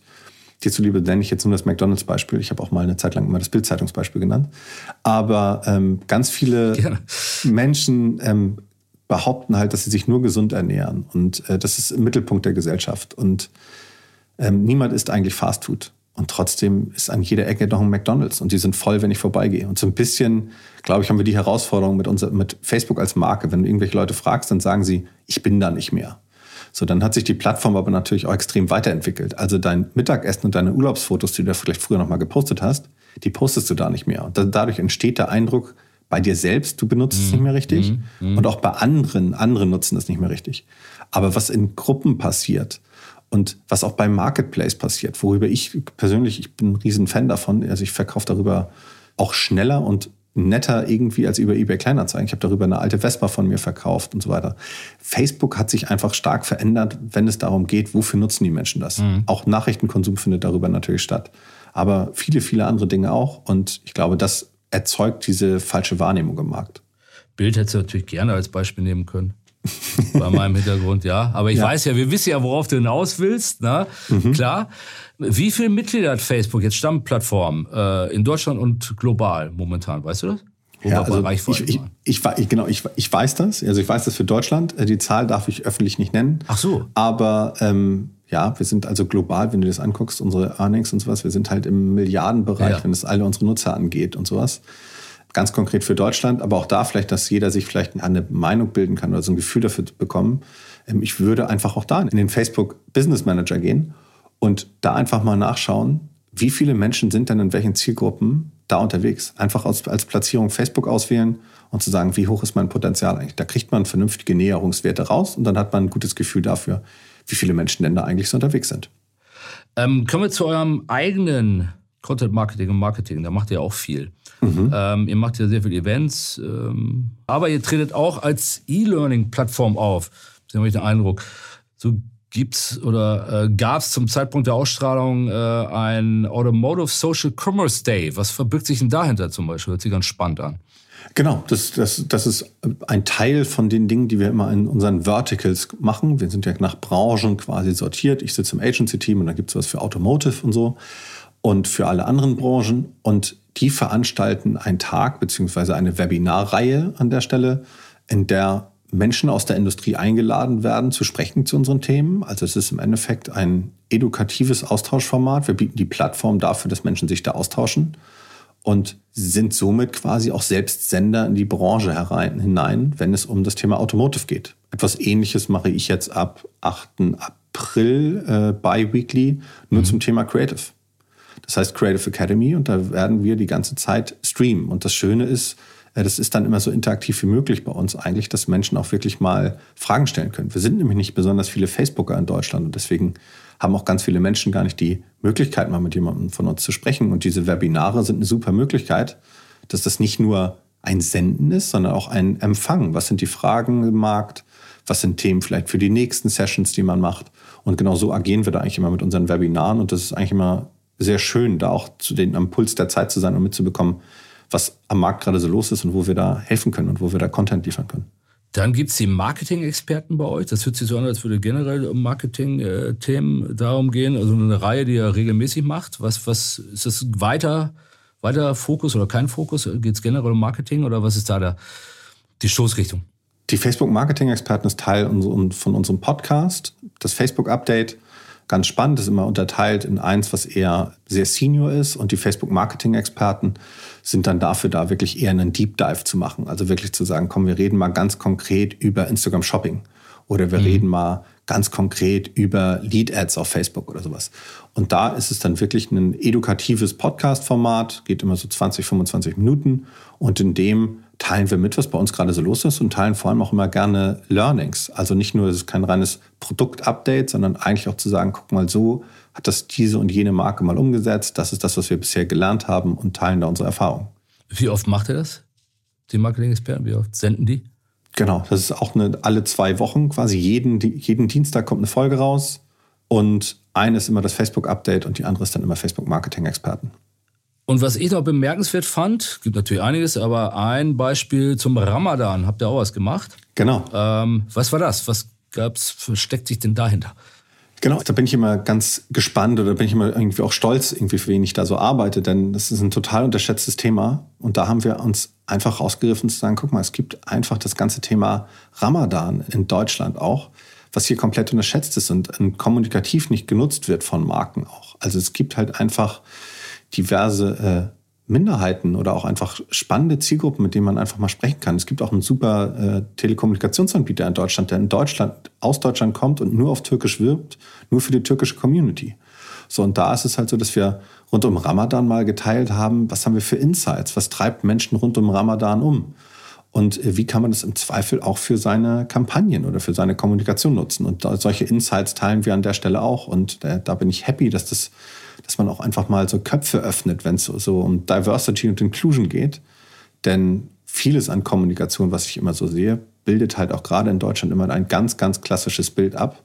dir zuliebe nenne ich jetzt nur das McDonalds-Beispiel. Ich habe auch mal eine Zeit lang immer das Bild-Zeitungsbeispiel genannt. Aber ähm, ganz viele Gerne. Menschen ähm, behaupten halt, dass sie sich nur gesund ernähren. Und äh, das ist im Mittelpunkt der Gesellschaft. Und ähm, niemand isst eigentlich Fastfood. Und trotzdem ist an jeder Ecke noch ein McDonalds und die sind voll, wenn ich vorbeigehe. Und so ein bisschen, glaube ich, haben wir die Herausforderung mit, unser, mit Facebook als Marke. Wenn du irgendwelche Leute fragst, dann sagen sie, ich bin da nicht mehr. So, dann hat sich die Plattform aber natürlich auch extrem weiterentwickelt. Also dein Mittagessen und deine Urlaubsfotos, die du vielleicht früher noch mal gepostet hast, die postest du da nicht mehr. Und dadurch entsteht der Eindruck bei dir selbst, du benutzt es nicht mehr richtig. Mm, Und auch bei anderen, andere nutzen es nicht mehr richtig. Aber was in Gruppen passiert, und was auch beim Marketplace passiert, worüber ich persönlich, ich bin ein riesen Fan davon, also ich verkaufe darüber auch schneller und netter irgendwie als über eBay Kleinanzeigen. Ich habe darüber eine alte Vespa von mir verkauft und so weiter. Facebook hat sich einfach stark verändert, wenn es darum geht, wofür nutzen die Menschen das. Mhm. Auch Nachrichtenkonsum findet darüber natürlich statt. Aber viele, viele andere Dinge auch. Und ich glaube, das erzeugt diese falsche Wahrnehmung im Markt. Bild hättest du natürlich gerne als Beispiel nehmen können. Bei meinem Hintergrund, ja. Aber ich ja. weiß ja, wir wissen ja, worauf du hinaus willst, na? Mhm. Klar. Wie viele Mitglieder hat Facebook, jetzt Stammplattform, äh, in Deutschland und global momentan? Weißt du das? Ja, also ich, ich, ich, ich, genau, ich, ich weiß das. Also ich weiß das für Deutschland. Äh, die Zahl darf ich öffentlich nicht nennen. Ach so. Aber ähm, ja, wir sind also global, wenn du das anguckst, unsere Earnings und sowas, wir sind halt im Milliardenbereich, ja. wenn es alle unsere Nutzer angeht und sowas ganz konkret für Deutschland, aber auch da vielleicht, dass jeder sich vielleicht eine Meinung bilden kann oder so ein Gefühl dafür bekommen. Ähm, ich würde einfach auch da in den Facebook Business Manager gehen und da einfach mal nachschauen, wie viele Menschen sind denn in welchen Zielgruppen da unterwegs. Einfach als, als Platzierung Facebook auswählen und zu sagen, wie hoch ist mein Potenzial eigentlich. Da kriegt man vernünftige Näherungswerte raus und dann hat man ein gutes Gefühl dafür, wie viele Menschen denn da eigentlich so unterwegs sind. Ähm, kommen wir zu eurem eigenen Content Marketing und Marketing. Da macht ihr auch viel. Mhm. Ähm, ihr macht ja sehr viele Events, ähm, aber ihr tretet auch als E-Learning-Plattform auf. Das habe ich den Eindruck. So gibt's oder äh, gab es zum Zeitpunkt der Ausstrahlung äh, ein Automotive Social Commerce Day. Was verbirgt sich denn dahinter zum Beispiel? Hört sich ganz spannend an. Genau, das, das, das ist ein Teil von den Dingen, die wir immer in unseren Verticals machen. Wir sind ja nach Branchen quasi sortiert. Ich sitze im Agency-Team und da gibt es was für Automotive und so und für alle anderen Branchen. Und die veranstalten einen Tag beziehungsweise eine Webinarreihe an der Stelle, in der Menschen aus der Industrie eingeladen werden, zu sprechen zu unseren Themen. Also es ist im Endeffekt ein edukatives Austauschformat. Wir bieten die Plattform dafür, dass Menschen sich da austauschen und sind somit quasi auch selbst Sender in die Branche herein, hinein, wenn es um das Thema Automotive geht. Etwas ähnliches mache ich jetzt ab 8. April äh, bi-weekly nur mhm. zum Thema Creative. Das heißt Creative Academy und da werden wir die ganze Zeit streamen. Und das Schöne ist, das ist dann immer so interaktiv wie möglich bei uns eigentlich, dass Menschen auch wirklich mal Fragen stellen können. Wir sind nämlich nicht besonders viele Facebooker in Deutschland und deswegen haben auch ganz viele Menschen gar nicht die Möglichkeit, mal mit jemandem von uns zu sprechen. Und diese Webinare sind eine super Möglichkeit, dass das nicht nur ein Senden ist, sondern auch ein Empfang. Was sind die Fragen im Markt? Was sind Themen vielleicht für die nächsten Sessions, die man macht? Und genau so agieren wir da eigentlich immer mit unseren Webinaren. Und das ist eigentlich immer sehr schön, da auch zu den am Puls der Zeit zu sein und mitzubekommen, was am Markt gerade so los ist und wo wir da helfen können und wo wir da Content liefern können. Dann gibt es die Marketing-Experten bei euch. Das hört sich so an, als würde generell um Marketing-Themen darum gehen. Also eine Reihe, die ihr regelmäßig macht. Was, was ist das weiter, weiter Fokus oder kein Fokus? Geht es generell um Marketing oder was ist da der, die Stoßrichtung? Die Facebook-Marketing-Experten ist Teil von unserem Podcast. Das Facebook-Update ganz spannend, ist immer unterteilt in eins, was eher sehr senior ist und die Facebook-Marketing-Experten sind dann dafür da, wirklich eher einen Deep Dive zu machen. Also wirklich zu sagen, komm, wir reden mal ganz konkret über Instagram Shopping oder wir mhm. reden mal ganz konkret über Lead Ads auf Facebook oder sowas. Und da ist es dann wirklich ein edukatives Podcast-Format, geht immer so 20, 25 Minuten und in dem teilen wir mit, was bei uns gerade so los ist und teilen vor allem auch immer gerne Learnings. Also nicht nur, es ist kein reines Produktupdate, sondern eigentlich auch zu sagen, guck mal, so hat das diese und jene Marke mal umgesetzt. Das ist das, was wir bisher gelernt haben und teilen da unsere Erfahrungen. Wie oft macht ihr das? Die Marketing-Experten, wie oft senden die? Genau, das ist auch eine, alle zwei Wochen quasi. Jeden, jeden Dienstag kommt eine Folge raus und eine ist immer das Facebook-Update und die andere ist dann immer Facebook-Marketing-Experten. Und was ich noch bemerkenswert fand, gibt natürlich einiges, aber ein Beispiel zum Ramadan. Habt ihr auch was gemacht? Genau. Ähm, was war das? Was gab's, versteckt sich denn dahinter? Genau, da bin ich immer ganz gespannt oder bin ich immer irgendwie auch stolz, irgendwie für wen ich da so arbeite, denn das ist ein total unterschätztes Thema. Und da haben wir uns einfach rausgegriffen zu sagen, guck mal, es gibt einfach das ganze Thema Ramadan in Deutschland auch, was hier komplett unterschätzt ist und kommunikativ nicht genutzt wird von Marken auch. Also es gibt halt einfach diverse äh, Minderheiten oder auch einfach spannende Zielgruppen, mit denen man einfach mal sprechen kann. Es gibt auch einen super äh, Telekommunikationsanbieter in Deutschland, der in Deutschland, aus Deutschland kommt und nur auf Türkisch wirbt, nur für die türkische Community. So, und da ist es halt so, dass wir rund um Ramadan mal geteilt haben, was haben wir für Insights, was treibt Menschen rund um Ramadan um? Und äh, wie kann man das im Zweifel auch für seine Kampagnen oder für seine Kommunikation nutzen? Und solche Insights teilen wir an der Stelle auch. Und äh, da bin ich happy, dass das dass man auch einfach mal so Köpfe öffnet, wenn es so, um Diversity und Inclusion geht. Denn vieles an Kommunikation, was ich immer so sehe, bildet halt auch gerade in Deutschland immer ein ganz, ganz klassisches Bild ab.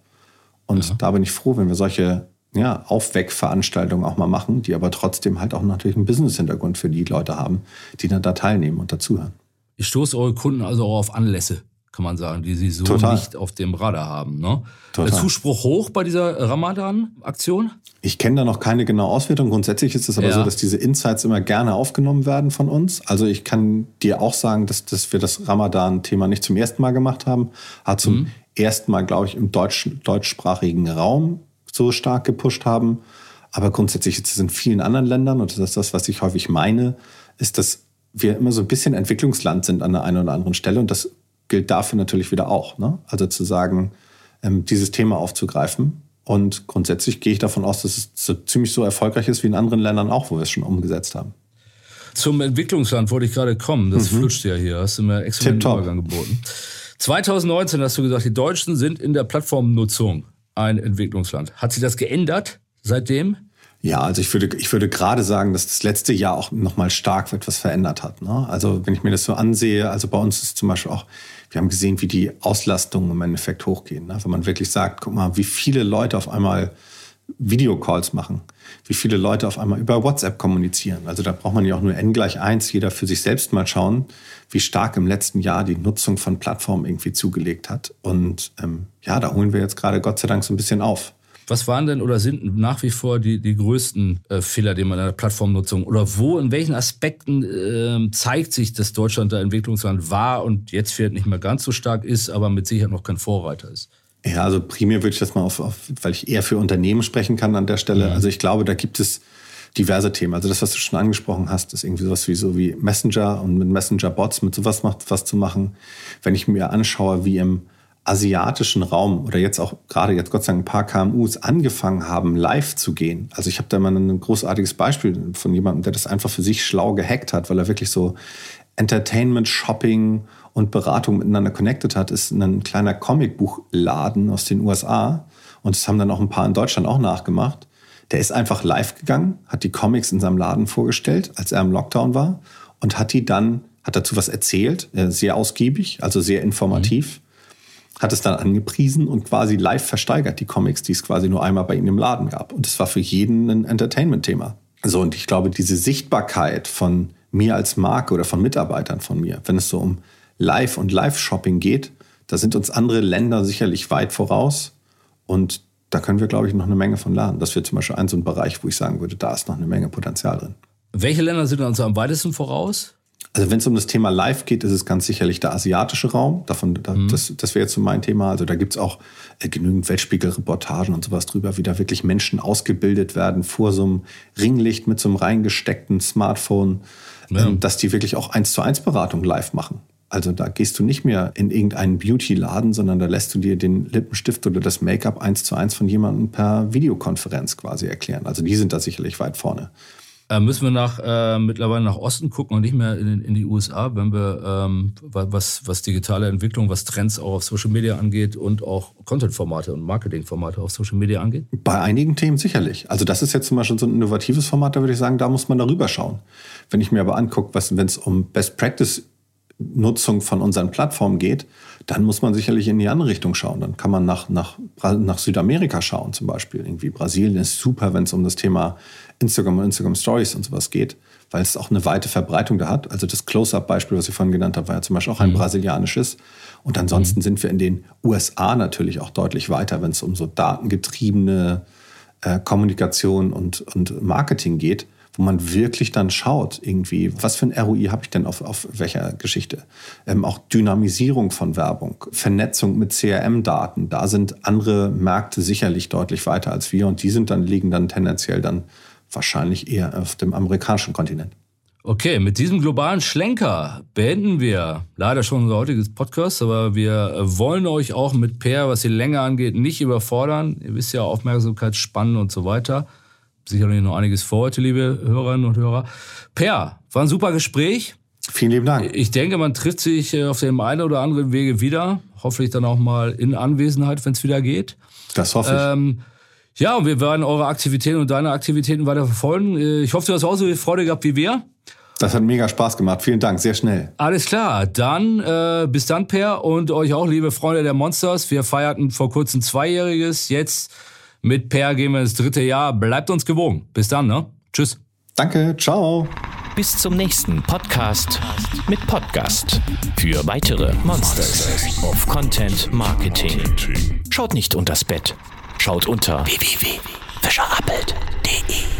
Und ja. da bin ich froh, wenn wir solche ja, Aufweckveranstaltungen auch mal machen, die aber trotzdem halt auch natürlich einen Business-Hintergrund für die Leute haben, die dann da teilnehmen und dazuhören. Ich stoße eure Kunden also auch auf Anlässe kann man sagen, die sie so Total. nicht auf dem Radar haben. Ne? Der Zuspruch hoch bei dieser Ramadan-Aktion? Ich kenne da noch keine genaue Auswertung. Grundsätzlich ist es aber ja. so, dass diese Insights immer gerne aufgenommen werden von uns. Also ich kann dir auch sagen, dass, dass wir das Ramadan-Thema nicht zum ersten Mal gemacht haben. Hat zum mhm. ersten Mal, glaube ich, im Deutsch, deutschsprachigen Raum so stark gepusht haben. Aber grundsätzlich ist es in vielen anderen Ländern, und das ist das, was ich häufig meine, ist, dass wir immer so ein bisschen Entwicklungsland sind an der einen oder anderen Stelle und das gilt dafür natürlich wieder auch. Ne? Also zu sagen, ähm, dieses Thema aufzugreifen. Und grundsätzlich gehe ich davon aus, dass es so ziemlich so erfolgreich ist wie in anderen Ländern auch, wo wir es schon umgesetzt haben. Zum Entwicklungsland wollte ich gerade kommen. Das mhm. flutscht ja hier. Hast du mir einen Übergang geboten. 2019 hast du gesagt, die Deutschen sind in der Plattformnutzung ein Entwicklungsland. Hat sich das geändert seitdem? Ja, also ich würde, ich würde gerade sagen, dass das letzte Jahr auch nochmal stark etwas verändert hat. Ne? Also wenn ich mir das so ansehe, also bei uns ist zum Beispiel auch, wir haben gesehen, wie die Auslastungen im Endeffekt hochgehen. Ne? Wenn man wirklich sagt, guck mal, wie viele Leute auf einmal Videocalls machen, wie viele Leute auf einmal über WhatsApp kommunizieren. Also da braucht man ja auch nur n gleich eins, jeder für sich selbst mal schauen, wie stark im letzten Jahr die Nutzung von Plattformen irgendwie zugelegt hat. Und ähm, ja, da holen wir jetzt gerade Gott sei Dank so ein bisschen auf. Was waren denn oder sind nach wie vor die, die größten äh, Fehler, die man in der Plattformnutzung oder wo, in welchen Aspekten äh, zeigt sich, dass Deutschland da Entwicklungsland war und jetzt vielleicht nicht mehr ganz so stark ist, aber mit Sicherheit noch kein Vorreiter ist? Ja, also primär würde ich das mal auf, auf weil ich eher für Unternehmen sprechen kann an der Stelle. Mhm. Also ich glaube, da gibt es diverse Themen. Also das, was du schon angesprochen hast, ist irgendwie sowas wie so wie Messenger und mit Messenger-Bots, mit sowas macht was zu machen. Wenn ich mir anschaue, wie im asiatischen Raum oder jetzt auch gerade jetzt Gott sei Dank ein paar KMUs angefangen haben, live zu gehen. Also ich habe da mal ein großartiges Beispiel von jemandem, der das einfach für sich schlau gehackt hat, weil er wirklich so Entertainment, Shopping und Beratung miteinander connected hat, ist ein kleiner Comicbuchladen aus den USA. Und das haben dann auch ein paar in Deutschland auch nachgemacht. Der ist einfach live gegangen, hat die Comics in seinem Laden vorgestellt, als er im Lockdown war und hat die dann, hat dazu was erzählt, äh, sehr ausgiebig, also sehr informativ. Mhm hat es dann angepriesen und quasi live versteigert, die Comics, die es quasi nur einmal bei ihnen im Laden gab. Und es war für jeden ein Entertainment-Thema. So, und ich glaube, diese Sichtbarkeit von mir als Marke oder von Mitarbeitern von mir, wenn es so um Live- und Live-Shopping geht, da sind uns andere Länder sicherlich weit voraus. Und da können wir, glaube ich, noch eine Menge von lernen. Das wäre zum Beispiel ein so ein Bereich, wo ich sagen würde, da ist noch eine Menge Potenzial drin. Welche Länder sind uns am weitesten voraus? Also wenn es um das Thema Live geht, ist es ganz sicherlich der asiatische Raum. Davon, da, mhm. Das, das wäre jetzt so mein Thema. Also da gibt es auch äh, genügend Weltspiegelreportagen und sowas drüber, wie da wirklich Menschen ausgebildet werden vor so einem Ringlicht mit so einem reingesteckten Smartphone, ja. ähm, dass die wirklich auch eins zu eins Beratung live machen. Also da gehst du nicht mehr in irgendeinen Beauty-Laden, sondern da lässt du dir den Lippenstift oder das Make-up eins zu eins von jemandem per Videokonferenz quasi erklären. Also die sind da sicherlich weit vorne. Äh, müssen wir nach, äh, mittlerweile nach Osten gucken und nicht mehr in, in die USA, wenn wir, ähm, was, was digitale Entwicklung, was Trends auch auf Social Media angeht und auch Content-Formate und Marketing-Formate auf Social Media angeht? Bei einigen Themen sicherlich. Also das ist jetzt zum Beispiel so ein innovatives Format, da würde ich sagen, da muss man darüber schauen. Wenn ich mir aber angucke, wenn es um Best Practice Nutzung von unseren Plattformen geht, dann muss man sicherlich in die andere Richtung schauen. Dann kann man nach, nach, nach Südamerika schauen, zum Beispiel. Irgendwie Brasilien ist super, wenn es um das Thema Instagram und Instagram Stories und sowas geht, weil es auch eine weite Verbreitung da hat. Also das Close-Up-Beispiel, was ich vorhin genannt habe, war ja zum Beispiel auch ein mhm. brasilianisches. Und ansonsten mhm. sind wir in den USA natürlich auch deutlich weiter, wenn es um so datengetriebene äh, Kommunikation und, und Marketing geht wo man wirklich dann schaut, irgendwie, was für ein ROI habe ich denn auf, auf welcher Geschichte? Ähm, auch Dynamisierung von Werbung, Vernetzung mit CRM-Daten, da sind andere Märkte sicherlich deutlich weiter als wir und die sind dann, liegen dann tendenziell dann wahrscheinlich eher auf dem amerikanischen Kontinent. Okay, mit diesem globalen Schlenker beenden wir leider schon unser heutiges Podcast, aber wir wollen euch auch mit Per, was die Länge angeht, nicht überfordern. Ihr wisst ja, Aufmerksamkeit, Spannen und so weiter sicherlich noch einiges vor heute, liebe Hörerinnen und Hörer. Per, war ein super Gespräch. Vielen lieben Dank. Ich denke, man trifft sich äh, auf dem einen oder anderen Wege wieder. Hoffentlich dann auch mal in Anwesenheit, wenn es wieder geht. Das hoffe ich. Ähm, ja, und wir werden eure Aktivitäten und deine Aktivitäten weiter verfolgen. Äh, ich hoffe, du hast auch so viel Freude gehabt wie wir. Das hat mega Spaß gemacht. Vielen Dank, sehr schnell. Alles klar, dann äh, bis dann, Per, und euch auch, liebe Freunde der Monsters. Wir feierten vor kurzem Zweijähriges. Jetzt mit Per gehen wir ins dritte Jahr. Bleibt uns gewogen. Bis dann, ne? Tschüss. Danke, ciao. Bis zum nächsten Podcast mit Podcast. Für weitere Monsters of Content Marketing. Schaut nicht unters Bett. Schaut unter www.fischerappelt.de